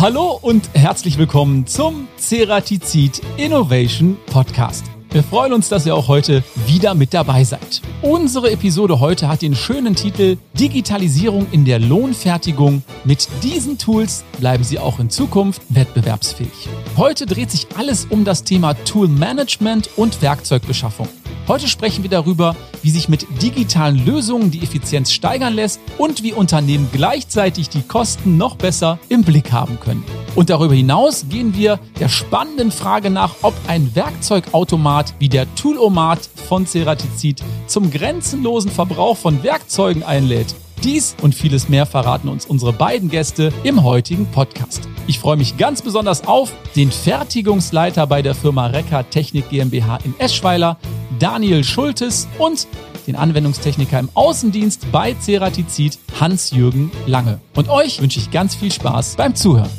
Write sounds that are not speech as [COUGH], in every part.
Hallo und herzlich willkommen zum Ceratizid Innovation Podcast. Wir freuen uns, dass ihr auch heute wieder mit dabei seid. Unsere Episode heute hat den schönen Titel Digitalisierung in der Lohnfertigung. Mit diesen Tools bleiben Sie auch in Zukunft wettbewerbsfähig. Heute dreht sich alles um das Thema Tool Management und Werkzeugbeschaffung. Heute sprechen wir darüber, wie sich mit digitalen Lösungen die Effizienz steigern lässt und wie Unternehmen gleichzeitig die Kosten noch besser im Blick haben können. Und darüber hinaus gehen wir der spannenden Frage nach, ob ein Werkzeugautomat wie der Toolomat von Ceratizid zum grenzenlosen Verbrauch von Werkzeugen einlädt. Dies und vieles mehr verraten uns unsere beiden Gäste im heutigen Podcast. Ich freue mich ganz besonders auf den Fertigungsleiter bei der Firma Recker Technik GmbH in Eschweiler, Daniel Schultes und den Anwendungstechniker im Außendienst bei Ceratizid, Hans-Jürgen Lange. Und euch wünsche ich ganz viel Spaß beim Zuhören.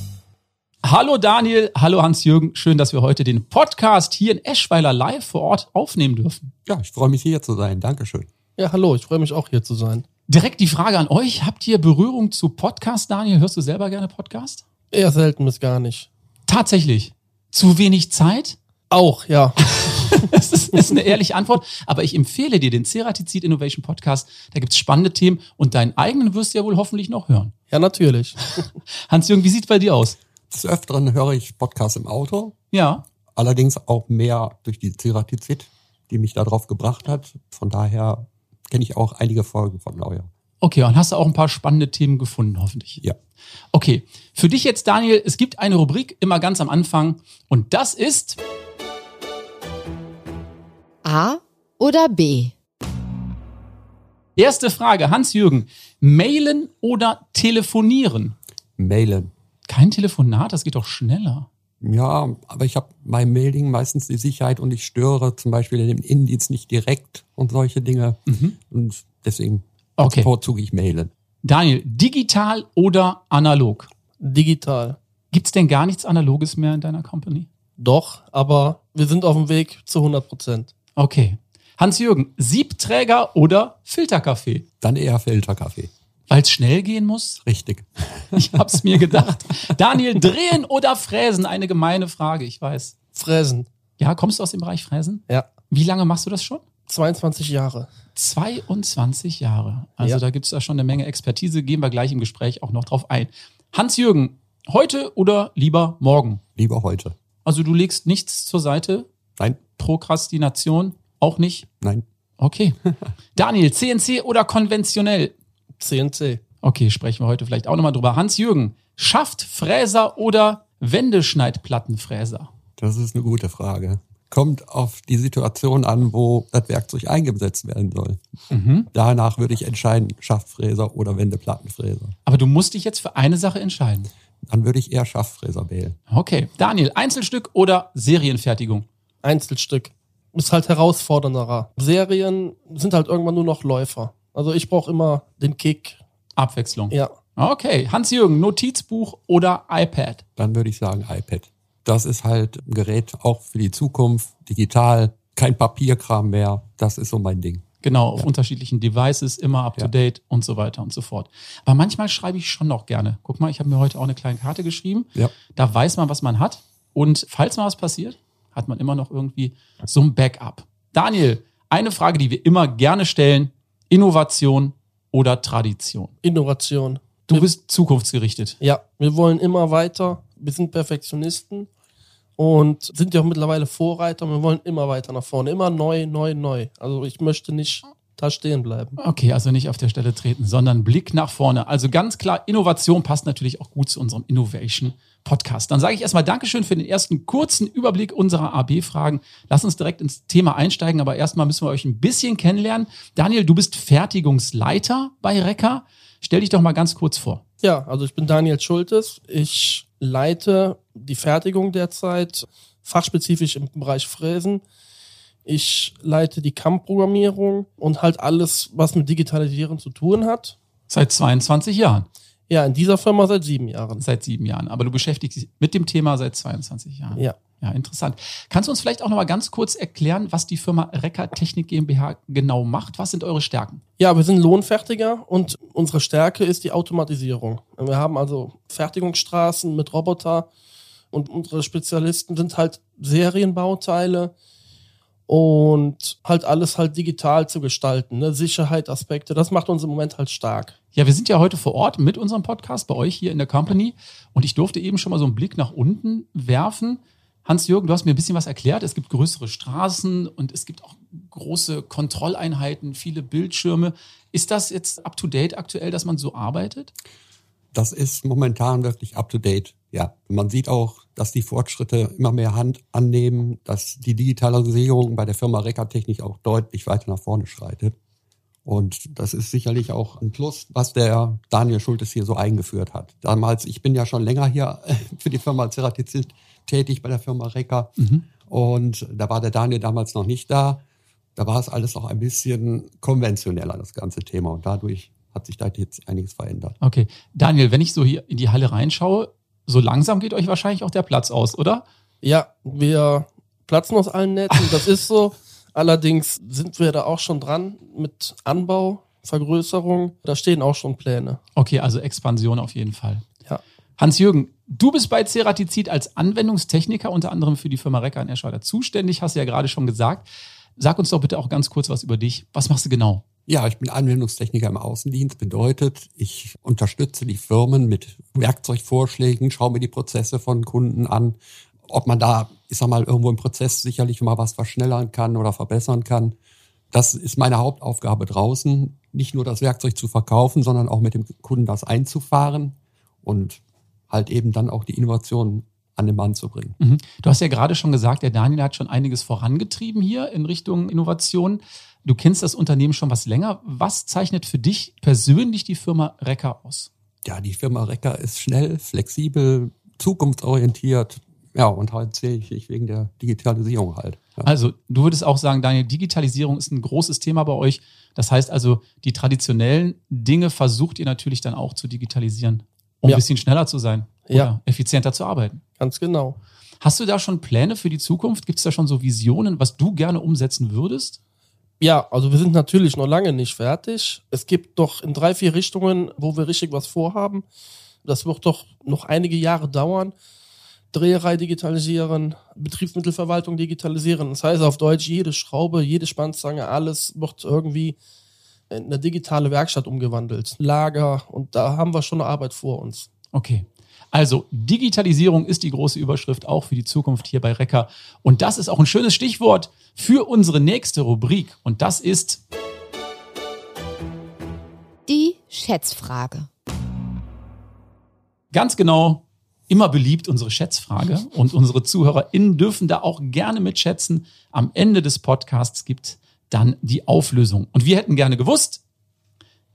Hallo Daniel, hallo Hans-Jürgen, schön, dass wir heute den Podcast hier in Eschweiler live vor Ort aufnehmen dürfen. Ja, ich freue mich hier zu sein. Dankeschön. Ja, hallo, ich freue mich auch hier zu sein. Direkt die Frage an euch, habt ihr Berührung zu Podcast, Daniel? Hörst du selber gerne Podcast? Eher selten bis gar nicht. Tatsächlich. Zu wenig Zeit? Auch, ja. [LAUGHS] [LAUGHS] das ist, ist, eine ehrliche Antwort. Aber ich empfehle dir den Ceratizid Innovation Podcast. Da gibt's spannende Themen und deinen eigenen wirst du ja wohl hoffentlich noch hören. Ja, natürlich. [LAUGHS] Hans-Jürgen, wie sieht's bei dir aus? Des Öfteren höre ich Podcasts im Auto. Ja. Allerdings auch mehr durch die Ceratizid, die mich darauf gebracht hat. Von daher kenne ich auch einige Folgen von Neuer. Okay, und hast du auch ein paar spannende Themen gefunden, hoffentlich. Ja. Okay, für dich jetzt, Daniel, es gibt eine Rubrik immer ganz am Anfang und das ist A oder B? Erste Frage, Hans-Jürgen, mailen oder telefonieren? Mailen. Kein Telefonat, das geht doch schneller. Ja, aber ich habe beim Mailing meistens die Sicherheit und ich störe zum Beispiel den Innendienst nicht direkt und solche Dinge. Mhm. Und deswegen okay. bevorzuge ich Mailen. Daniel, digital oder analog? Digital. Gibt's denn gar nichts Analoges mehr in deiner Company? Doch, aber wir sind auf dem Weg zu 100 Prozent. Okay. Hans-Jürgen, Siebträger oder Filterkaffee? Dann eher Filterkaffee. Weil es schnell gehen muss? Richtig. [LAUGHS] Ich hab's mir gedacht. Daniel, drehen oder fräsen? Eine gemeine Frage, ich weiß. Fräsen. Ja, kommst du aus dem Bereich Fräsen? Ja. Wie lange machst du das schon? 22 Jahre. 22 Jahre. Also ja. da gibt's da schon eine Menge Expertise. Gehen wir gleich im Gespräch auch noch drauf ein. Hans-Jürgen, heute oder lieber morgen? Lieber heute. Also du legst nichts zur Seite? Nein. Prokrastination auch nicht? Nein. Okay. [LAUGHS] Daniel, CNC oder konventionell? CNC. Okay, sprechen wir heute vielleicht auch nochmal drüber. Hans-Jürgen, schafft Fräser oder Wendeschneidplattenfräser? Das ist eine gute Frage. Kommt auf die Situation an, wo das Werkzeug eingesetzt werden soll. Mhm. Danach würde ich entscheiden, Schaftfräser oder Wendeplattenfräser. Aber du musst dich jetzt für eine Sache entscheiden. Dann würde ich eher Schaftfräser wählen. Okay. Daniel, Einzelstück oder Serienfertigung? Einzelstück. Ist halt herausfordernder. Serien sind halt irgendwann nur noch Läufer. Also ich brauche immer den Kick. Abwechslung. Ja. Okay. Hans-Jürgen, Notizbuch oder iPad? Dann würde ich sagen iPad. Das ist halt ein Gerät auch für die Zukunft, digital, kein Papierkram mehr. Das ist so mein Ding. Genau, auf ja. unterschiedlichen Devices, immer up to date ja. und so weiter und so fort. Aber manchmal schreibe ich schon noch gerne. Guck mal, ich habe mir heute auch eine kleine Karte geschrieben. Ja. Da weiß man, was man hat. Und falls mal was passiert, hat man immer noch irgendwie so ein Backup. Daniel, eine Frage, die wir immer gerne stellen. Innovation oder Tradition? Innovation. Du bist zukunftsgerichtet. Ja, wir wollen immer weiter. Wir sind Perfektionisten und sind ja auch mittlerweile Vorreiter. Wir wollen immer weiter nach vorne, immer neu, neu, neu. Also ich möchte nicht da stehen bleiben. Okay, also nicht auf der Stelle treten, sondern Blick nach vorne. Also ganz klar, Innovation passt natürlich auch gut zu unserem Innovation Podcast. Dann sage ich erstmal Dankeschön für den ersten kurzen Überblick unserer AB-Fragen. Lass uns direkt ins Thema einsteigen, aber erstmal müssen wir euch ein bisschen kennenlernen. Daniel, du bist Fertigungsleiter bei Recker. Stell dich doch mal ganz kurz vor. Ja, also ich bin Daniel Schultes. Ich leite die Fertigung derzeit, fachspezifisch im Bereich Fräsen. Ich leite die CAM-Programmierung und halt alles, was mit Digitalisieren zu tun hat. Seit 22 Jahren. Ja, in dieser Firma seit sieben Jahren. Seit sieben Jahren. Aber du beschäftigst dich mit dem Thema seit 22 Jahren. Ja. Ja, interessant. Kannst du uns vielleicht auch noch mal ganz kurz erklären, was die Firma Recker Technik GmbH genau macht? Was sind eure Stärken? Ja, wir sind Lohnfertiger und unsere Stärke ist die Automatisierung. Wir haben also Fertigungsstraßen mit Roboter und unsere Spezialisten sind halt Serienbauteile und halt alles halt digital zu gestalten, ne? Sicherheit, Aspekte, das macht uns im Moment halt stark. Ja, wir sind ja heute vor Ort mit unserem Podcast bei euch hier in der Company und ich durfte eben schon mal so einen Blick nach unten werfen. Hans-Jürgen, du hast mir ein bisschen was erklärt. Es gibt größere Straßen und es gibt auch große Kontrolleinheiten, viele Bildschirme. Ist das jetzt up to date aktuell, dass man so arbeitet? Das ist momentan wirklich up to date. Ja, man sieht auch, dass die Fortschritte immer mehr Hand annehmen, dass die Digitalisierung bei der Firma Reckertechnik auch deutlich weiter nach vorne schreitet. Und das ist sicherlich auch ein Plus, was der Daniel Schultes hier so eingeführt hat. Damals, ich bin ja schon länger hier [LAUGHS] für die Firma Ceratizid tätig bei der Firma Recker. Mhm. Und da war der Daniel damals noch nicht da. Da war es alles noch ein bisschen konventioneller, das ganze Thema. Und dadurch hat sich da jetzt einiges verändert. Okay. Daniel, wenn ich so hier in die Halle reinschaue, so langsam geht euch wahrscheinlich auch der Platz aus, oder? Ja, wir platzen aus allen Nähten. Das ist so. Allerdings sind wir da auch schon dran mit Anbau, Vergrößerung. Da stehen auch schon Pläne. Okay, also Expansion auf jeden Fall. Ja. Hans-Jürgen, du bist bei Ceratizid als Anwendungstechniker unter anderem für die Firma Recker in Eschweiler zuständig, hast du ja gerade schon gesagt. Sag uns doch bitte auch ganz kurz was über dich. Was machst du genau? Ja, ich bin Anwendungstechniker im Außendienst. Bedeutet, ich unterstütze die Firmen mit Werkzeugvorschlägen, schaue mir die Prozesse von Kunden an, ob man da, ich sag mal, irgendwo im Prozess sicherlich mal was verschnellern kann oder verbessern kann. Das ist meine Hauptaufgabe draußen, nicht nur das Werkzeug zu verkaufen, sondern auch mit dem Kunden das einzufahren und halt eben dann auch die Innovation an den Mann zu bringen. Mhm. Du hast ja gerade schon gesagt, der Daniel hat schon einiges vorangetrieben hier in Richtung Innovation. Du kennst das Unternehmen schon was länger. Was zeichnet für dich persönlich die Firma Recker aus? Ja, die Firma Recker ist schnell, flexibel, zukunftsorientiert. Ja, und halt sehe ich wegen der Digitalisierung halt. Ja. Also, du würdest auch sagen, Daniel, Digitalisierung ist ein großes Thema bei euch. Das heißt also, die traditionellen Dinge versucht ihr natürlich dann auch zu digitalisieren um ja. ein bisschen schneller zu sein oder ja. effizienter zu arbeiten. Ganz genau. Hast du da schon Pläne für die Zukunft? Gibt es da schon so Visionen, was du gerne umsetzen würdest? Ja, also wir sind natürlich noch lange nicht fertig. Es gibt doch in drei, vier Richtungen, wo wir richtig was vorhaben. Das wird doch noch einige Jahre dauern. Dreherei digitalisieren, Betriebsmittelverwaltung digitalisieren. Das heißt auf Deutsch, jede Schraube, jede Spannzange, alles wird irgendwie in eine digitale Werkstatt umgewandelt, Lager und da haben wir schon eine Arbeit vor uns. Okay. Also Digitalisierung ist die große Überschrift auch für die Zukunft hier bei Recker. Und das ist auch ein schönes Stichwort für unsere nächste Rubrik. Und das ist die Schätzfrage. Ganz genau, immer beliebt unsere Schätzfrage. Und unsere ZuhörerInnen dürfen da auch gerne mitschätzen. Am Ende des Podcasts gibt dann die Auflösung. Und wir hätten gerne gewusst,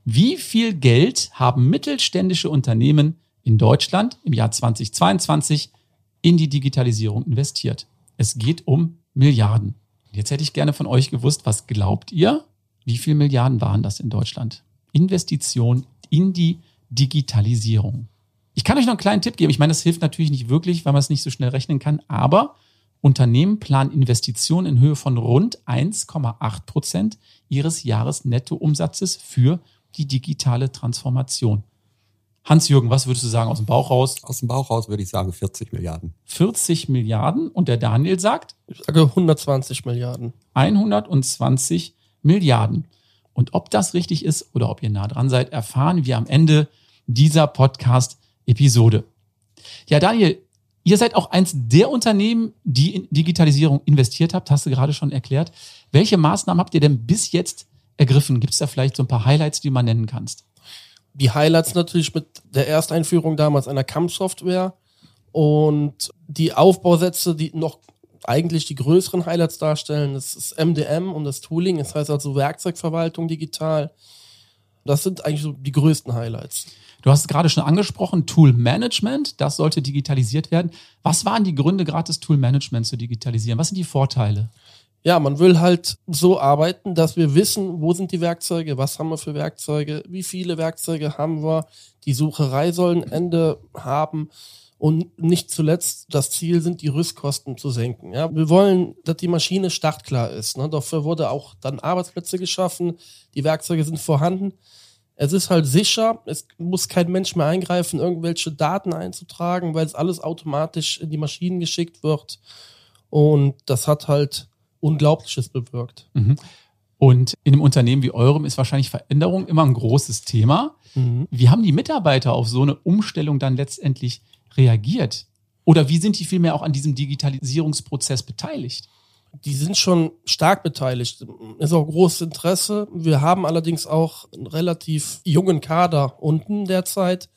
wie viel Geld haben mittelständische Unternehmen in Deutschland im Jahr 2022 in die Digitalisierung investiert? Es geht um Milliarden. Jetzt hätte ich gerne von euch gewusst, was glaubt ihr? Wie viele Milliarden waren das in Deutschland? Investition in die Digitalisierung. Ich kann euch noch einen kleinen Tipp geben. Ich meine, das hilft natürlich nicht wirklich, weil man es nicht so schnell rechnen kann, aber Unternehmen planen Investitionen in Höhe von rund 1,8 Prozent ihres Jahresnettoumsatzes für die digitale Transformation. Hans-Jürgen, was würdest du sagen aus dem Bauch raus? Aus dem Bauch raus würde ich sagen 40 Milliarden. 40 Milliarden und der Daniel sagt? Ich sage 120 Milliarden. 120 Milliarden. Und ob das richtig ist oder ob ihr nah dran seid, erfahren wir am Ende dieser Podcast-Episode. Ja, Daniel, Ihr seid auch eins der Unternehmen, die in Digitalisierung investiert habt, hast du gerade schon erklärt. Welche Maßnahmen habt ihr denn bis jetzt ergriffen? Gibt es da vielleicht so ein paar Highlights, die mal nennen kannst? Die Highlights natürlich mit der Ersteinführung damals einer CAM-Software und die Aufbausätze, die noch eigentlich die größeren Highlights darstellen. Das ist MDM und das Tooling, das heißt also Werkzeugverwaltung digital. Das sind eigentlich so die größten Highlights. Du hast es gerade schon angesprochen, Tool Management, das sollte digitalisiert werden. Was waren die Gründe, gerade das Tool Management zu digitalisieren? Was sind die Vorteile? Ja, man will halt so arbeiten, dass wir wissen, wo sind die Werkzeuge, was haben wir für Werkzeuge, wie viele Werkzeuge haben wir. Die Sucherei soll ein Ende haben Und nicht zuletzt, das Ziel sind, die Rüstkosten zu senken. Ja, wir wollen, dass die Maschine startklar ist. Ne? Dafür wurde auch dann Arbeitsplätze geschaffen, die Werkzeuge sind vorhanden. Es ist halt sicher, es muss kein Mensch mehr eingreifen, irgendwelche Daten einzutragen, weil es alles automatisch in die Maschinen geschickt wird. Und das hat halt Unglaubliches bewirkt. Mhm. Und in einem Unternehmen wie eurem ist wahrscheinlich Veränderung immer ein großes Thema. Mhm. Wie haben die Mitarbeiter auf so eine Umstellung dann letztendlich reagiert? Oder wie sind die vielmehr auch an diesem Digitalisierungsprozess beteiligt? Die sind schon stark beteiligt. Ist auch großes Interesse. Wir haben allerdings auch einen relativ jungen Kader unten derzeit.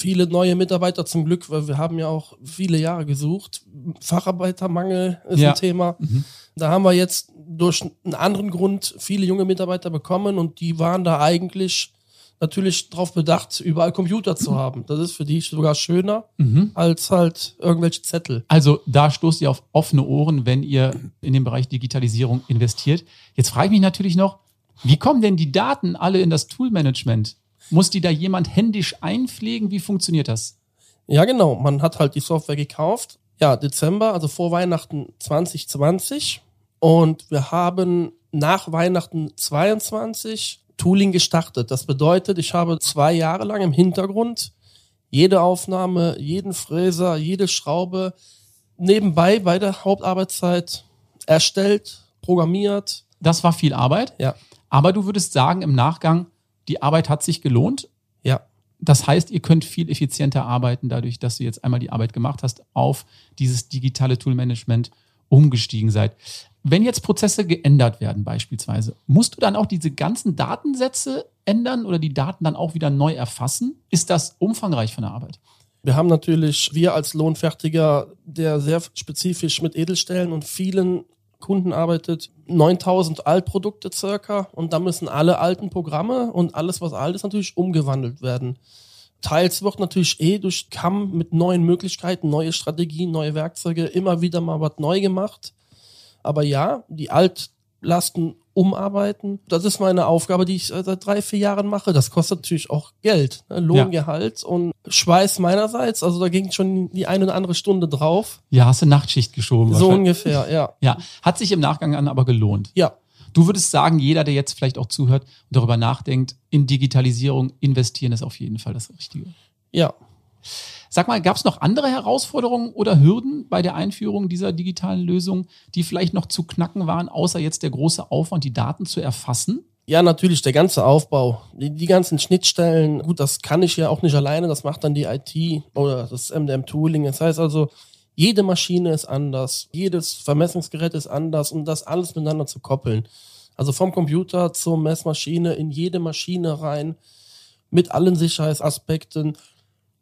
Viele neue Mitarbeiter zum Glück, weil wir haben ja auch viele Jahre gesucht. Facharbeitermangel ist Ja. ein Thema. Mhm. Da haben wir jetzt durch einen anderen Grund viele junge Mitarbeiter bekommen und die waren da eigentlich natürlich darauf bedacht, überall Computer zu haben. Das ist für die sogar schöner Mhm. als halt irgendwelche Zettel. Also da stoßt ihr auf offene Ohren, wenn ihr in den Bereich Digitalisierung investiert. Jetzt frage ich mich natürlich noch, wie kommen denn die Daten alle in das Toolmanagement? Muss die da jemand händisch einpflegen? Wie funktioniert das? Ja, genau. Man hat halt die Software gekauft. Ja, Dezember, also vor Weihnachten 2020. Und wir haben nach Weihnachten 22 Tooling gestartet. Das bedeutet, ich habe zwei Jahre lang im Hintergrund jede Aufnahme, jeden Fräser, jede Schraube nebenbei bei der Hauptarbeitszeit erstellt, programmiert. Das war viel Arbeit, Ja, aber du würdest sagen im Nachgang, die Arbeit hat sich gelohnt. ja. Das heißt, ihr könnt viel effizienter arbeiten, dadurch, dass du jetzt einmal die Arbeit gemacht hast, auf dieses digitale Toolmanagement umgestiegen seid. Wenn jetzt Prozesse geändert werden beispielsweise, musst du dann auch diese ganzen Datensätze ändern oder die Daten dann auch wieder neu erfassen? Ist das umfangreich von der Arbeit? Wir haben natürlich, wir als Lohnfertiger, der sehr spezifisch mit Edelstellen und vielen Kunden arbeitet, 9000 Altprodukte circa und da müssen alle alten Programme und alles, was alt ist, natürlich umgewandelt werden. Teils wird natürlich eh durch CAM mit neuen Möglichkeiten, neue Strategien, neue Werkzeuge immer wieder mal was neu gemacht. Aber ja, die Altlasten umarbeiten, das ist meine Aufgabe, die ich äh, seit drei, vier Jahren mache. Das kostet natürlich auch Geld, ne? Lohngehalt und Schweiß meinerseits. Also da ging schon die eine oder andere Stunde drauf. Ja, hast du Nachtschicht geschoben. So ungefähr, ja. Ja, hat sich im Nachgang an aber gelohnt. Ja, Du würdest sagen, jeder, der jetzt vielleicht auch zuhört und darüber nachdenkt, in Digitalisierung investieren ist auf jeden Fall das Richtige. ja. Sag mal, gab es noch andere Herausforderungen oder Hürden bei der Einführung dieser digitalen Lösung, die vielleicht noch zu knacken waren, außer jetzt der große Aufwand, die Daten zu erfassen? Ja, natürlich, der ganze Aufbau, die, die ganzen Schnittstellen, gut, das kann ich ja auch nicht alleine, das macht dann die IT oder das MDM-Tooling. Das heißt also, jede Maschine ist anders, jedes Vermessungsgerät ist anders und das alles miteinander zu koppeln. Also vom Computer zur Messmaschine, in jede Maschine rein, mit allen Sicherheitsaspekten.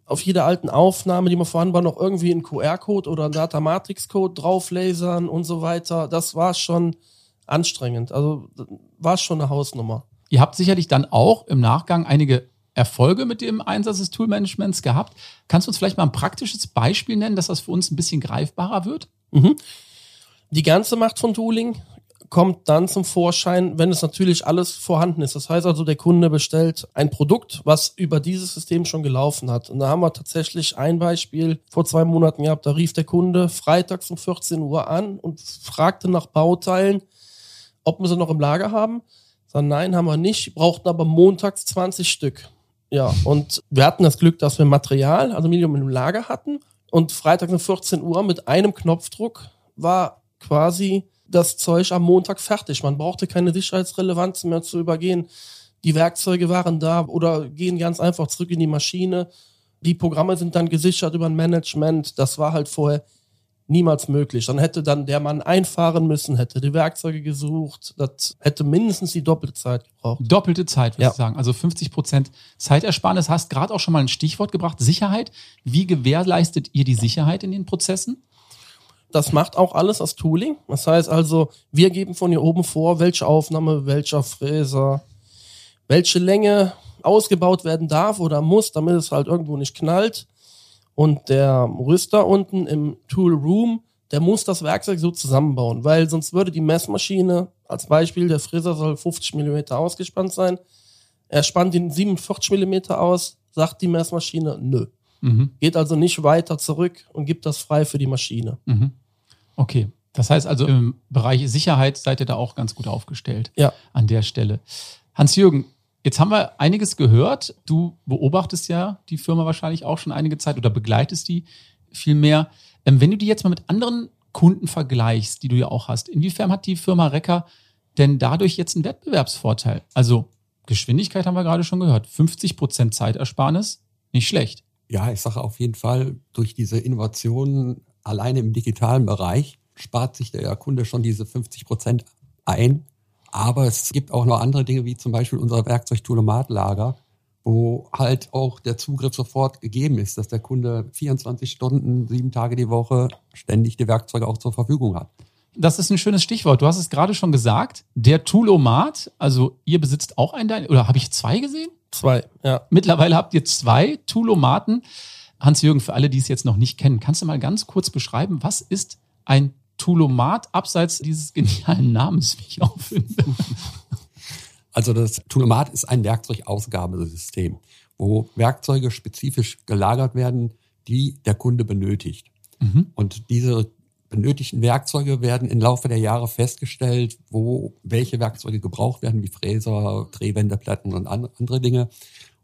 Auf jeder alten Aufnahme, die man vorhanden war, noch irgendwie einen QR-Code oder einen Data-Matrix-Code drauflasern und so weiter. Das war schon anstrengend. Also war schon eine Hausnummer. Ihr habt sicherlich dann auch im Nachgang einige Erfolge mit dem Einsatz des Toolmanagements gehabt. Kannst du uns vielleicht mal ein praktisches Beispiel nennen, dass das für uns ein bisschen greifbarer wird? Mhm. Die ganze Macht von Tooling kommt dann zum Vorschein, wenn es natürlich alles vorhanden ist. Das heißt also, der Kunde bestellt ein Produkt, was über dieses System schon gelaufen hat. Und da haben wir tatsächlich ein Beispiel vor zwei Monaten gehabt. Da rief der Kunde freitags um 14 Uhr an und fragte nach Bauteilen, ob wir sie noch im Lager haben. Sagen, nein, haben wir nicht, brauchten aber montags 20 Stück. Ja, und wir hatten das Glück, dass wir Material, also Medium im Lager hatten. Und freitags um 14 Uhr mit einem Knopfdruck war quasi das Zeug am Montag fertig. Man brauchte keine Sicherheitsrelevanz mehr zu übergehen. Die Werkzeuge waren da oder gehen ganz einfach zurück in die Maschine. Die Programme sind dann gesichert über ein Management. Das war halt vorher niemals möglich. Dann hätte dann der Mann einfahren müssen, hätte die Werkzeuge gesucht. Das hätte mindestens die doppelte Zeit gebraucht. Doppelte Zeit, würde Ja. ich sagen. Also 50 Prozent Zeitersparnis. Hast gerade auch schon mal ein Stichwort gebracht, Sicherheit. Wie gewährleistet ihr die Sicherheit in den Prozessen? Das macht auch alles das Tooling. Das heißt also, wir geben von hier oben vor, welche Aufnahme, welcher Fräser, welche Länge ausgebaut werden darf oder muss, damit es halt irgendwo nicht knallt. Und der Rüster unten im Tool Room, der muss das Werkzeug so zusammenbauen, weil sonst würde die Messmaschine, als Beispiel, der Fräser soll 50 Millimeter ausgespannt sein. Er spannt ihn 47 Millimeter aus, sagt die Messmaschine, nö. Mhm. Geht also nicht weiter zurück und gibt das frei für die Maschine. Mhm. Okay. Das heißt also, im Bereich Sicherheit seid ihr da auch ganz gut aufgestellt Ja. an der Stelle. Hans-Jürgen, jetzt haben wir einiges gehört. Du beobachtest ja die Firma wahrscheinlich auch schon einige Zeit oder begleitest die viel mehr. Ähm, wenn du die jetzt mal mit anderen Kunden vergleichst, die du ja auch hast, inwiefern hat die Firma Recker denn dadurch jetzt einen Wettbewerbsvorteil? Also Geschwindigkeit haben wir gerade schon gehört. 50 Prozent Zeitersparnis, nicht schlecht. Ja, ich sage auf jeden Fall, durch diese Innovationen alleine im digitalen Bereich spart sich der Kunde schon diese 50 Prozent ein. Aber es gibt auch noch andere Dinge, wie zum Beispiel unser Werkzeugtoolomatlager, wo halt auch der Zugriff sofort gegeben ist, dass der Kunde 24 Stunden, sieben Tage die Woche ständig die Werkzeuge auch zur Verfügung hat. Das ist ein schönes Stichwort. Du hast es gerade schon gesagt. Der Toolomat, also ihr besitzt auch einen, oder habe ich zwei gesehen? Zwei, ja. Mittlerweile habt ihr zwei Toolomaten. Hans-Jürgen, für alle, die es jetzt noch nicht kennen, kannst du mal ganz kurz beschreiben, was ist ein Toolomat abseits dieses genialen Namens, wie ich auch finde? Also das Toolomat ist ein Werkzeugausgabesystem, wo Werkzeuge spezifisch gelagert werden, die der Kunde benötigt. Mhm. Und diese benötigten Werkzeuge werden im Laufe der Jahre festgestellt, wo welche Werkzeuge gebraucht werden, wie Fräser, Drehwendeplatten und an- andere Dinge.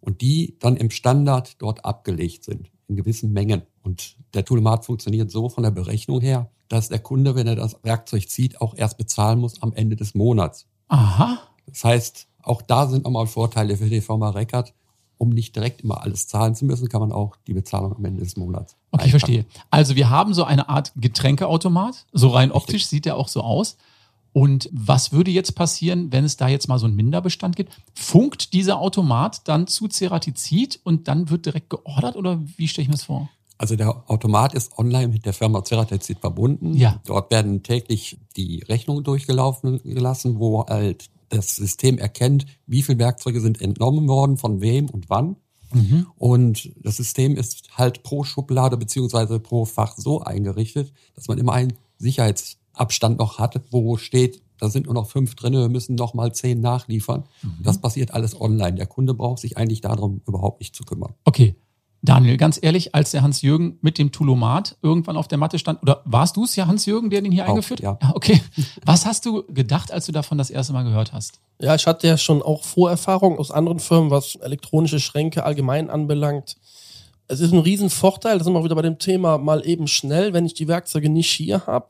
Und die dann im Standard dort abgelegt sind, in gewissen Mengen. Und der Toolomat funktioniert so von der Berechnung her, dass der Kunde, wenn er das Werkzeug zieht, auch erst bezahlen muss am Ende des Monats. Aha. Das heißt, auch da sind nochmal Vorteile für die Firma Reckert. Um nicht direkt immer alles zahlen zu müssen, kann man auch die Bezahlung am Ende des Monats. Okay, ich verstehe. Also wir haben so eine Art Getränkeautomat. So rein optisch sieht der auch so aus. Und was würde jetzt passieren, wenn es da jetzt mal so einen Minderbestand gibt? Funkt dieser Automat dann zu Ceratizid und dann wird direkt geordert oder wie stelle ich mir das vor? Also der Automat ist online mit der Firma Ceratizid verbunden. Ja. Dort werden täglich die Rechnungen durchgelaufen gelassen, wo halt das System erkennt, wie viele Werkzeuge sind entnommen worden, von wem und wann. Und das System ist halt pro Schublade beziehungsweise pro Fach so eingerichtet, dass man immer einen Sicherheitsabstand noch hat, wo steht, da sind nur noch fünf drin, wir müssen noch mal zehn nachliefern. Das passiert alles online. Der Kunde braucht sich eigentlich darum überhaupt nicht zu kümmern. Okay. Daniel, ganz ehrlich, als der Hans-Jürgen mit dem Toolomat irgendwann auf der Matte stand, oder warst du es ja, Hans-Jürgen, der den hier Auch, eingeführt ja. hat? Okay. Was hast du gedacht, als du davon das erste Mal gehört hast? Ja, ich hatte ja schon auch Vorerfahrung aus anderen Firmen, was elektronische Schränke allgemein anbelangt. Es ist ein Riesenvorteil, das sind wir wieder bei dem Thema mal eben schnell, wenn ich die Werkzeuge nicht hier habe.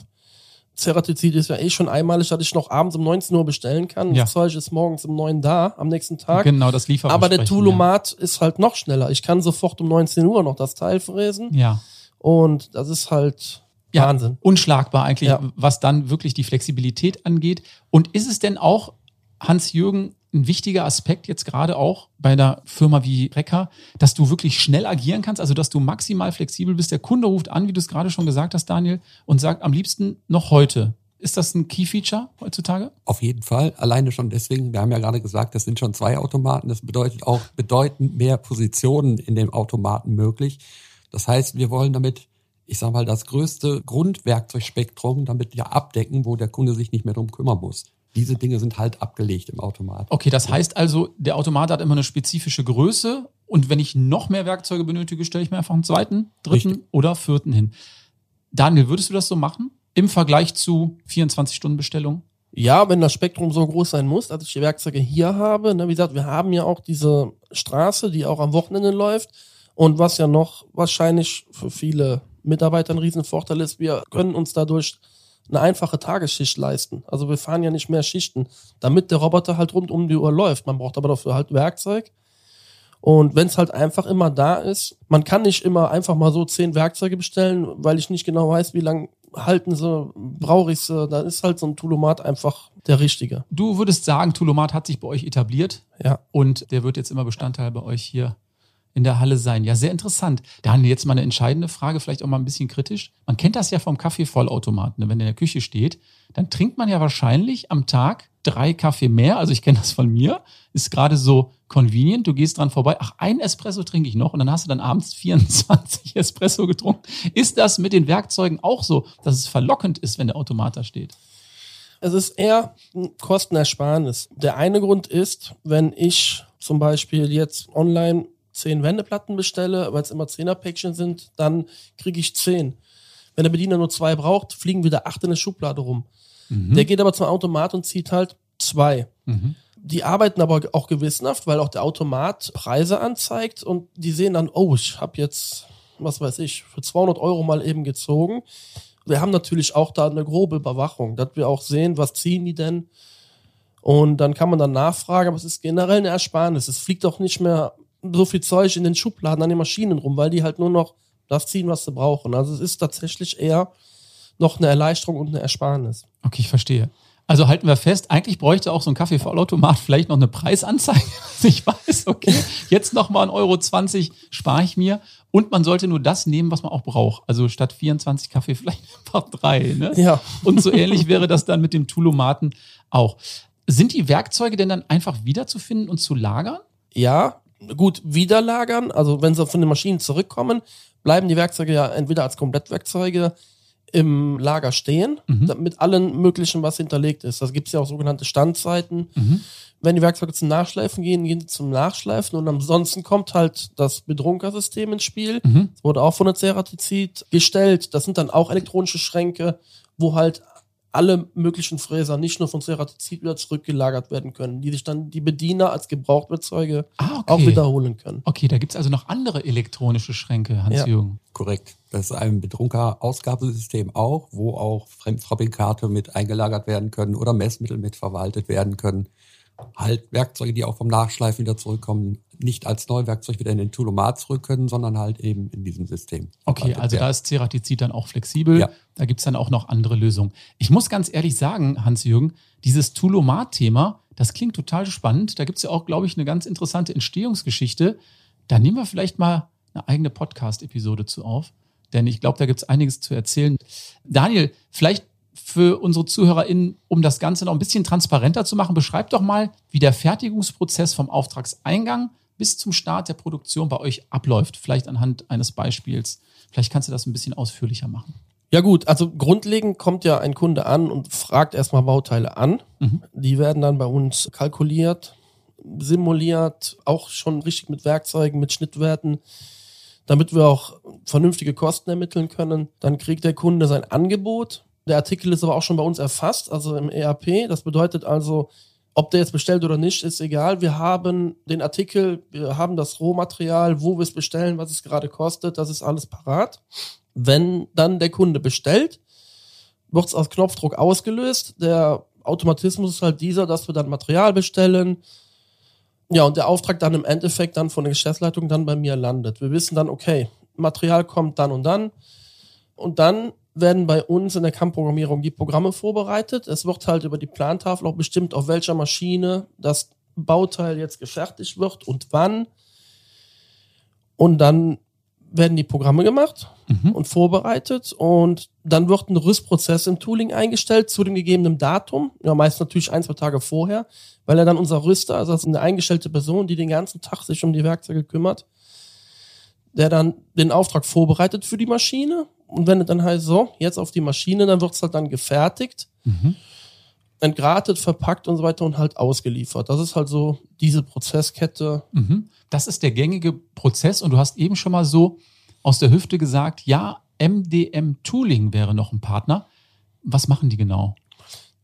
Ceratizid ist ja eh schon einmalig, dass ich noch abends um 19 Uhr bestellen kann. Ja. Das Zeug ist morgens um 9 da, am nächsten Tag. Genau, das Lieferversprechen. Aber der Toolomat ist halt noch schneller. Ich kann sofort um 19 Uhr noch das Teil fräsen. Ja. ja. Und das ist halt Ja, Wahnsinn. Unschlagbar eigentlich, Ja. was dann wirklich die Flexibilität angeht. Und ist es denn auch, Hans-Jürgen, ein wichtiger Aspekt jetzt gerade auch bei einer Firma wie Recker, dass du wirklich schnell agieren kannst, also dass du maximal flexibel bist. Der Kunde ruft an, wie du es gerade schon gesagt hast, Daniel, und sagt am liebsten noch heute. Ist das ein Key-Feature heutzutage? Auf jeden Fall. Alleine schon deswegen, wir haben ja gerade gesagt, das sind schon zwei Automaten. Das bedeutet auch bedeutend mehr Positionen in dem Automaten möglich. Das heißt, wir wollen damit, ich sage mal, das größte Grundwerkzeugspektrum damit ja abdecken, wo der Kunde sich nicht mehr drum kümmern muss. Diese Dinge sind halt abgelegt im Automat. Okay, das heißt also, der Automat hat immer eine spezifische Größe und wenn ich noch mehr Werkzeuge benötige, stelle ich mir einfach einen zweiten, dritten Richtig. oder vierten hin. Daniel, würdest du das so machen? Im Vergleich zu 24-Stunden-Bestellung? Ja, wenn das Spektrum so groß sein muss, dass ich die Werkzeuge hier habe. Ne, wie gesagt, wir haben ja auch diese Straße, die auch am Wochenende läuft. Und was ja noch wahrscheinlich für viele Mitarbeiter ein Riesenvorteil ist, wir können uns dadurch eine einfache Tagesschicht leisten. Also wir fahren ja nicht mehr Schichten, damit der Roboter halt rund um die Uhr läuft. Man braucht aber dafür halt Werkzeug. Und wenn es halt einfach immer da ist, man kann nicht immer einfach mal so zehn Werkzeuge bestellen, weil ich nicht genau weiß, wie lange halten sie, brauche ich sie. Da ist halt so ein Toolomat einfach der richtige. Du würdest sagen, Toolomat hat sich bei euch etabliert Ja. und der wird jetzt immer Bestandteil bei euch hier in der Halle sein. Ja, sehr interessant. Daniel, jetzt mal eine entscheidende Frage, vielleicht auch mal ein bisschen kritisch. Man kennt das ja vom Kaffeevollautomaten. Ne? Wenn der in der Küche steht, dann trinkt man ja wahrscheinlich am Tag drei Kaffee mehr. Also ich kenne das von mir. Ist gerade so convenient. Du gehst dran vorbei. Ach, ein Espresso trinke ich noch und dann hast du dann abends [LAUGHS] 24 Espresso getrunken. Ist das mit den Werkzeugen auch so, dass es verlockend ist, wenn der Automat da steht? Es ist eher ein Kostenersparnis. Der eine Grund ist, wenn ich zum Beispiel jetzt online zehn Wendeplatten bestelle, weil es immer Zehner-Päckchen sind, dann kriege ich zehn. Wenn der Bediener nur zwei braucht, fliegen wieder acht in der Schublade rum. Mhm. Der geht aber zum Automat und zieht halt zwei. Mhm. Die arbeiten aber auch gewissenhaft, weil auch der Automat Preise anzeigt und die sehen dann, oh, ich habe jetzt, was weiß ich, für 200 Euro mal eben gezogen. Wir haben natürlich auch da eine grobe Überwachung, dass wir auch sehen, was ziehen die denn. Und dann kann man dann nachfragen, aber es ist generell eine Ersparnis. Es fliegt auch nicht mehr so viel Zeug in den Schubladen an den Maschinen rum, weil die halt nur noch das ziehen, was sie brauchen. Also es ist tatsächlich eher noch eine Erleichterung und eine Ersparnis. Okay, ich verstehe. Also halten wir fest, eigentlich bräuchte auch so ein Kaffeevollautomat vielleicht noch eine Preisanzeige. dass [LAUGHS] Ich weiß, okay, jetzt nochmal 1,20 Euro spare ich mir. Und man sollte nur das nehmen, was man auch braucht. Also statt 24 Kaffee [LAUGHS] vielleicht einfach drei. Ne? Ja. Und so ähnlich wäre das dann mit dem Toolomaten auch. Sind die Werkzeuge denn dann einfach wiederzufinden und zu lagern? Ja, gut, wiederlagern. Also wenn sie von den Maschinen zurückkommen, bleiben die Werkzeuge ja entweder als Komplettwerkzeuge im Lager stehen, Mhm. mit allen möglichen, was hinterlegt ist. Da gibt es ja auch sogenannte Standzeiten. Mhm. Wenn die Werkzeuge zum Nachschleifen gehen, gehen sie zum Nachschleifen und ansonsten kommt halt das Bedrunkersystem ins Spiel. Mhm. Das wurde auch von der Ceratizid gestellt. Das sind dann auch elektronische Schränke, wo halt alle möglichen Fräser nicht nur von Ceratizid wieder zurückgelagert werden können, die sich dann die Bediener als Gebrauchtwerkzeuge Ah, okay. auch wiederholen können. Okay, da gibt's also noch andere elektronische Schränke, Hans-Jürgen. Korrekt. Das ist ein Bedrunker-Ausgabesystem auch, wo auch Fremdfabrikate mit eingelagert werden können oder Messmittel mit verwaltet werden können. Halt Werkzeuge, die auch vom Nachschleifen wieder zurückkommen, nicht als Neuwerkzeug wieder in den Toolomat zurück können, sondern halt eben in diesem System. Okay, also da ist Ceratizid dann auch flexibel. Ja. Da gibt's dann auch noch andere Lösungen. Ich muss ganz ehrlich sagen, Hans-Jürgen, dieses Toolomat-Thema, das klingt total spannend. Da gibt's ja auch, glaube ich, eine ganz interessante Entstehungsgeschichte. Da nehmen wir vielleicht mal eine eigene Podcast-Episode zu auf. Denn ich glaube, da gibt's einiges zu erzählen. Daniel, vielleicht für unsere ZuhörerInnen, um das Ganze noch ein bisschen transparenter zu machen, beschreib doch mal, wie der Fertigungsprozess vom Auftragseingang bis zum Start der Produktion bei euch abläuft. Vielleicht anhand eines Beispiels. Vielleicht kannst du das ein bisschen ausführlicher machen. Ja gut, also grundlegend kommt ja ein Kunde an und fragt erstmal Bauteile an. Mhm. Die werden dann bei uns kalkuliert, simuliert, auch schon richtig mit Werkzeugen, mit Schnittwerten, damit wir auch vernünftige Kosten ermitteln können. Dann kriegt der Kunde sein Angebot. Der Artikel ist aber auch schon bei uns erfasst, also im ERP. Das bedeutet also, ob der jetzt bestellt oder nicht, ist egal. Wir haben den Artikel, wir haben das Rohmaterial, wo wir es bestellen, was es gerade kostet, das ist alles parat. Wenn dann der Kunde bestellt, wird es auf Knopfdruck ausgelöst. Der Automatismus ist halt dieser, dass wir dann Material bestellen. Ja, und der Auftrag dann im Endeffekt dann von der Geschäftsleitung dann bei mir landet. Wir wissen dann, okay, Material kommt dann und dann. Und dann werden bei uns in der CAM-Programmierung die Programme vorbereitet. Es wird halt über die Plantafel auch bestimmt, auf welcher Maschine das Bauteil jetzt gefertigt wird und wann. Und dann werden die Programme gemacht Mhm. und vorbereitet und dann wird ein Rüstprozess im Tooling eingestellt zu dem gegebenen Datum, ja meist natürlich ein, zwei Tage vorher, weil er dann unser Rüster, also das ist eine eingestellte Person, die den ganzen Tag sich um die Werkzeuge kümmert, der dann den Auftrag vorbereitet für die Maschine und wenn es dann heißt, so, jetzt auf die Maschine, dann wird es halt dann gefertigt, Mhm. entgratet, verpackt und so weiter und halt ausgeliefert. Das ist halt so diese Prozesskette. Mhm. Das ist der gängige Prozess und du hast eben schon mal so aus der Hüfte gesagt, ja, MDM Tooling wäre noch ein Partner. Was machen die genau?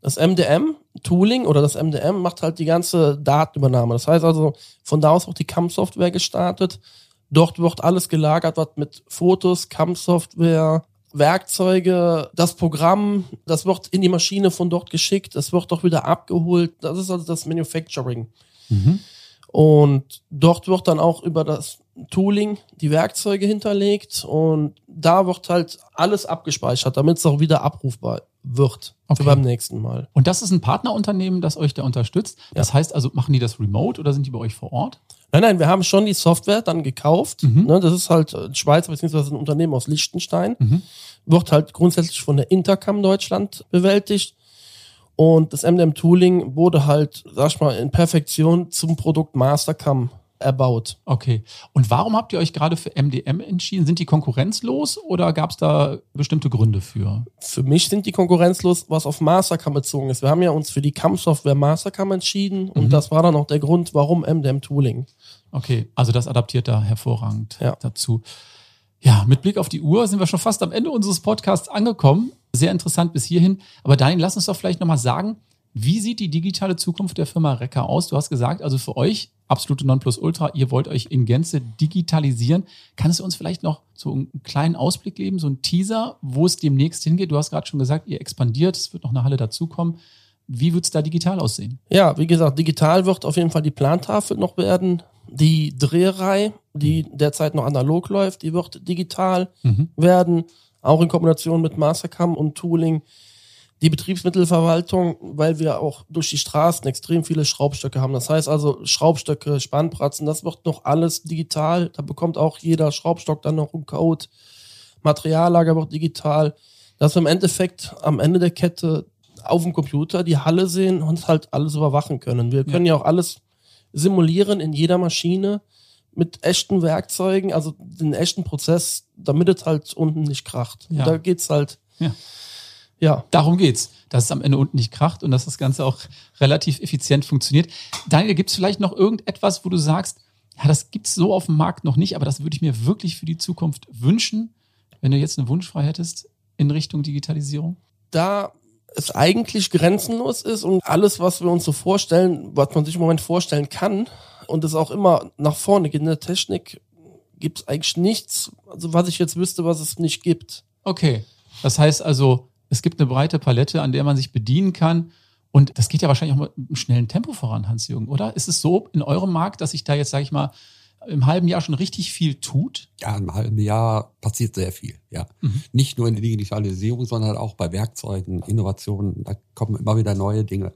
Das MDM-Tooling oder das MDM macht halt die ganze Datenübernahme. Das heißt also, von da aus auch die CAM-Software gestartet. Dort wird alles gelagert, was mit Fotos, CAM-Software, Werkzeuge, das Programm, das wird in die Maschine von dort geschickt, es wird doch wieder abgeholt. Das ist also das Manufacturing. Mhm. Und dort wird dann auch über das Tooling die Werkzeuge hinterlegt und da wird halt alles abgespeichert, damit es auch wieder abrufbar wird Okay. für beim nächsten Mal. Und das ist ein Partnerunternehmen, das euch da unterstützt. Das heißt also, machen die das remote oder sind die bei euch vor Ort? Nein, nein, wir haben schon die Software dann gekauft. Mhm. Ne, das ist halt äh, Schweiz beziehungsweise ein Unternehmen aus Liechtenstein. Mhm. Wird halt grundsätzlich von der Intercam Deutschland bewältigt. Und das MDM Tooling wurde halt, sag ich mal, in Perfektion zum Produkt Mastercam erbaut. Okay. Und warum habt ihr euch gerade für MDM entschieden? Sind die konkurrenzlos oder gab es da bestimmte Gründe für? Für mich sind die konkurrenzlos, was auf Mastercam bezogen ist. Wir haben ja uns für die CAM-Software Mastercam entschieden und Mhm. das war dann auch der Grund, warum MDM Tooling. Okay, also das adaptiert da hervorragend Ja. dazu. Ja, mit Blick auf die Uhr sind wir schon fast am Ende unseres Podcasts angekommen. Sehr interessant bis hierhin. Aber Daniel, lass uns doch vielleicht nochmal sagen, wie sieht die digitale Zukunft der Firma Recker aus? Du hast gesagt, also für euch absolute Nonplusultra, ihr wollt euch in Gänze digitalisieren. Kannst du uns vielleicht noch so einen kleinen Ausblick geben, so einen Teaser, wo es demnächst hingeht? Du hast gerade schon gesagt, ihr expandiert, es wird noch eine Halle dazukommen. Wie wird es da digital aussehen? Ja, wie gesagt, digital wird auf jeden Fall die Plantafel noch werden. Die Dreherei, die derzeit noch analog läuft, die wird digital Mhm. werden, auch in Kombination mit Mastercam und Tooling. Die Betriebsmittelverwaltung, weil wir auch durch die Straßen extrem viele Schraubstöcke haben. Das heißt also Schraubstöcke, Spannpratzen, das wird noch alles digital. Da bekommt auch jeder Schraubstock dann noch einen Code. Materiallager wird digital. Dass wir im Endeffekt am Ende der Kette auf dem Computer die Halle sehen und halt alles überwachen können. Wir können ja, auch alles simulieren in jeder Maschine mit echten Werkzeugen, also den echten Prozess, damit es halt unten nicht kracht. Ja. Da geht's halt. Ja. Ja. Darum geht's, dass es am Ende unten nicht kracht und dass das Ganze auch relativ effizient funktioniert. Daniel, gibt's vielleicht noch irgendetwas, wo du sagst, ja, das gibt's so auf dem Markt noch nicht, aber das würde ich mir wirklich für die Zukunft wünschen, wenn du jetzt einen Wunsch frei hättest in Richtung Digitalisierung? Da es eigentlich grenzenlos ist und alles, was wir uns so vorstellen, was man sich im Moment vorstellen kann und es auch immer nach vorne geht in der Technik, gibt es eigentlich nichts, also was ich jetzt wüsste, was es nicht gibt. Okay, das heißt also, es gibt eine breite Palette, an der man sich bedienen kann. Und das geht ja wahrscheinlich auch mit einem schnellen Tempo voran, Hans-Jürgen, oder? Ist es so in eurem Markt, dass sich da jetzt, sage ich mal, im halben Jahr schon richtig viel tut? Ja, im halben Jahr passiert sehr viel, ja. Mhm. Nicht nur in der Digitalisierung, sondern auch bei Werkzeugen, Innovationen, da kommen immer wieder neue Dinge.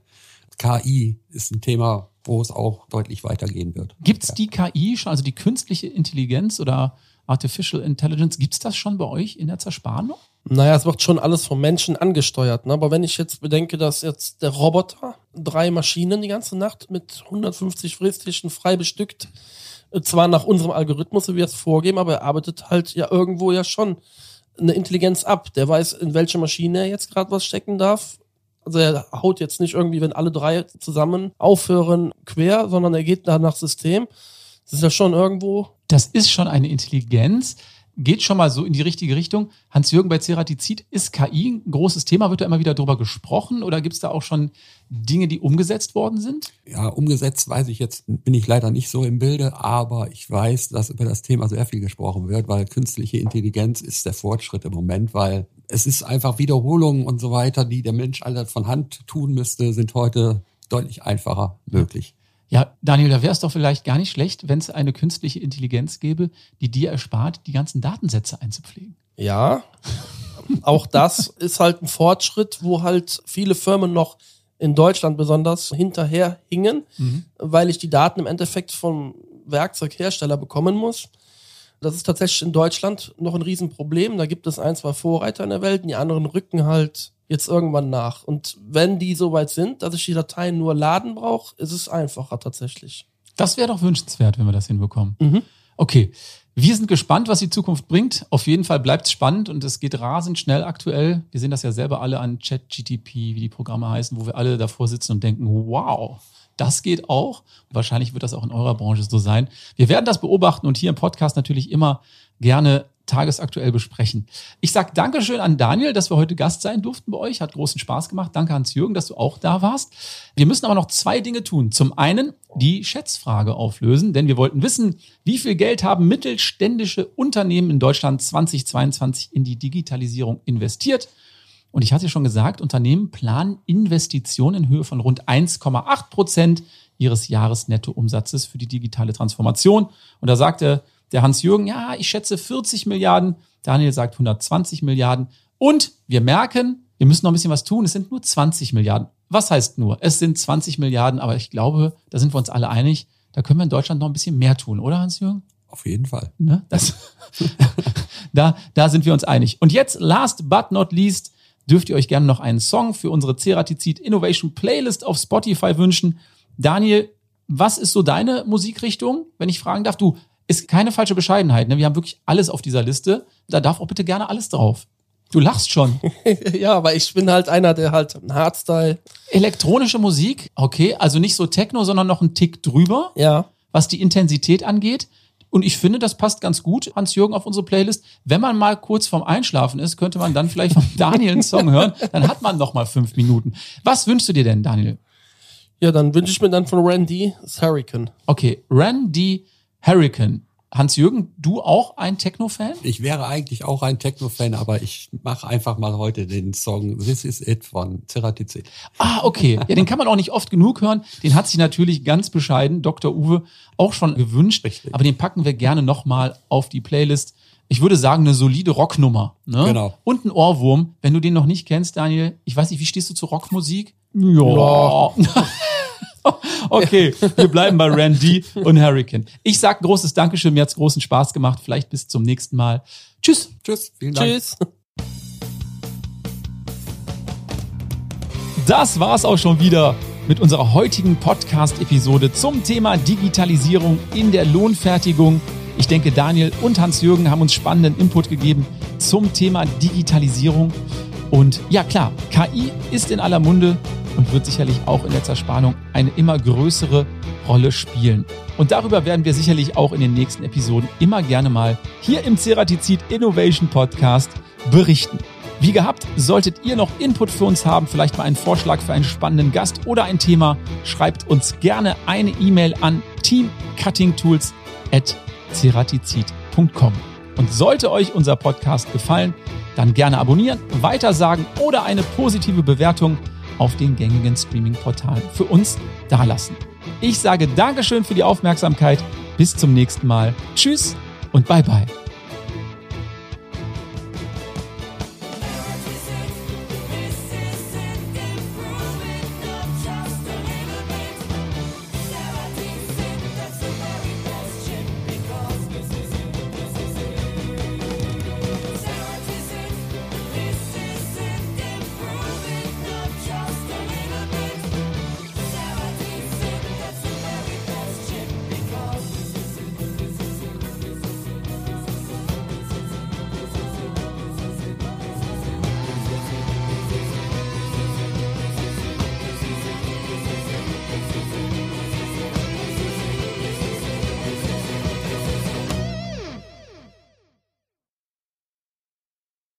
KI ist ein Thema, wo es auch deutlich weitergehen wird. Gibt's Ja. die KI schon, also die künstliche Intelligenz oder Artificial Intelligence, gibt's das schon bei euch in der Zerspannung? Naja, es wird schon alles vom Menschen angesteuert. Ne? Aber wenn ich jetzt bedenke, dass jetzt der Roboter drei Maschinen die ganze Nacht mit 150 Frästischen frei bestückt, äh, zwar nach unserem Algorithmus, wie wir es vorgeben, aber er arbeitet halt ja irgendwo ja schon eine Intelligenz ab. Der weiß, in welche Maschine er jetzt gerade was stecken darf. Also er haut jetzt nicht irgendwie, wenn alle drei zusammen aufhören, quer, sondern er geht da nach System. Das ist ja schon irgendwo Das ist schon eine Intelligenz, geht schon mal so in die richtige Richtung. Hans-Jürgen bei Ceratizid, ist KI ein großes Thema? Wird da immer wieder drüber gesprochen oder gibt's da auch schon Dinge, die umgesetzt worden sind? Ja, umgesetzt weiß ich jetzt, bin ich leider nicht so im Bilde, aber ich weiß, dass über das Thema sehr viel gesprochen wird, weil künstliche Intelligenz ist der Fortschritt im Moment, weil es ist einfach Wiederholungen und so weiter, die der Mensch alle von Hand tun müsste, sind heute deutlich einfacher möglich. Ja, Daniel, da wäre es doch vielleicht gar nicht schlecht, wenn es eine künstliche Intelligenz gäbe, die dir erspart, die ganzen Datensätze einzupflegen. Ja, auch das ist halt ein Fortschritt, wo halt viele Firmen noch in Deutschland besonders hinterher hingen, weil ich die Daten im Endeffekt vom Werkzeughersteller bekommen muss. Das ist tatsächlich in Deutschland noch ein Riesenproblem. Da gibt es ein, zwei Vorreiter in der Welt, und die anderen rücken halt jetzt irgendwann nach. Und wenn die so weit sind, dass ich die Dateien nur laden brauche, ist es einfacher tatsächlich. Das wäre doch wünschenswert, wenn wir das hinbekommen. Mhm. Okay, wir sind gespannt, was die Zukunft bringt. Auf jeden Fall bleibt es spannend und es geht rasend schnell aktuell. Wir sehen das ja selber alle an ChatGTP, wie die Programme heißen, wo wir alle davor sitzen und denken, wow, das geht auch. Und wahrscheinlich wird das auch in eurer Branche so sein. Wir werden das beobachten und hier im Podcast natürlich immer gerne tagesaktuell besprechen. Ich sage Dankeschön an Daniel, dass wir heute Gast sein durften bei euch. Hat großen Spaß gemacht. Danke Hans-Jürgen, dass du auch da warst. Wir müssen aber noch zwei Dinge tun. Zum einen die Schätzfrage auflösen, denn wir wollten wissen, wie viel Geld haben mittelständische Unternehmen in Deutschland 2022 in die Digitalisierung investiert? Und ich hatte schon gesagt, Unternehmen planen Investitionen in Höhe von rund 1,8 Prozent ihres Jahresnettoumsatzes für die digitale Transformation. Und da sagte der Hans-Jürgen, ja, ich schätze 40 Milliarden. Daniel sagt 120 Milliarden. Und wir merken, wir müssen noch ein bisschen was tun. Es sind nur 20 Milliarden. Was heißt nur? Es sind 20 Milliarden, aber ich glaube, da sind wir uns alle einig, da können wir in Deutschland noch ein bisschen mehr tun, oder Hans-Jürgen? Auf jeden Fall. Ne? Das, [LAUGHS] da, da sind wir uns einig. Und jetzt, last but not least, dürft ihr euch gerne noch einen Song für unsere Ceratizid Innovation Playlist auf Spotify wünschen. Daniel, was ist so deine Musikrichtung, wenn ich fragen darf? Du, ist keine falsche Bescheidenheit. Ne? Wir haben wirklich alles auf dieser Liste. Da darf auch bitte gerne alles drauf. Du lachst schon. [LAUGHS] ja, aber ich bin halt einer, der halt Hardstyle. Elektronische Musik, okay, also nicht so Techno, sondern noch ein Tick drüber, Ja. was die Intensität angeht. Und ich finde, das passt ganz gut, Hans-Jürgen, auf unsere Playlist. Wenn man mal kurz vorm Einschlafen ist, könnte man dann vielleicht von [LAUGHS] Daniel einen Song hören. Dann hat man noch mal fünf Minuten. Was wünschst du dir denn, Daniel? Ja, dann wünsche ich mir dann von Randy das Hurricane. Okay, Randy Hurricane. Hans-Jürgen, du auch ein Techno-Fan? Ich wäre eigentlich auch ein Techno-Fan, aber ich mache einfach mal heute den Song This Is It von Ceratizid. Ah, okay. Ja, den kann man auch nicht oft genug hören. Den hat sich natürlich ganz bescheiden Dr. Uwe auch schon gewünscht. Richtig. Aber den packen wir gerne nochmal auf die Playlist. Ich würde sagen, eine solide Rocknummer. Ne? Genau. Und ein Ohrwurm. Wenn du den noch nicht kennst, Daniel, ich weiß nicht, wie stehst du zu Rockmusik? Ja. [LAUGHS] [LAUGHS] okay, wir bleiben bei Randy und Hurricane. Ich sag ein großes Dankeschön, mir hat's großen Spaß gemacht. Vielleicht bis zum nächsten Mal. Tschüss. Tschüss, vielen Dank. Tschüss. Das war's auch schon wieder mit unserer heutigen Podcast-Episode zum Thema Digitalisierung in der Lohnfertigung. Ich denke, Daniel und Hans-Jürgen haben uns spannenden Input gegeben zum Thema Digitalisierung. Und ja klar, KI ist in aller Munde und wird sicherlich auch in der Zerspannung eine immer größere Rolle spielen. Und darüber werden wir sicherlich auch in den nächsten Episoden immer gerne mal hier im Ceratizid Innovation Podcast berichten. Wie gehabt, solltet ihr noch Input für uns haben, vielleicht mal einen Vorschlag für einen spannenden Gast oder ein Thema, schreibt uns gerne eine E-Mail an teamcuttingtools@ceratizid.com. Und sollte euch unser Podcast gefallen, dann gerne abonnieren, weitersagen oder eine positive Bewertung auf den gängigen Streaming-Portalen für uns dalassen. Ich sage Dankeschön für die Aufmerksamkeit. Bis zum nächsten Mal. Tschüss und bye bye.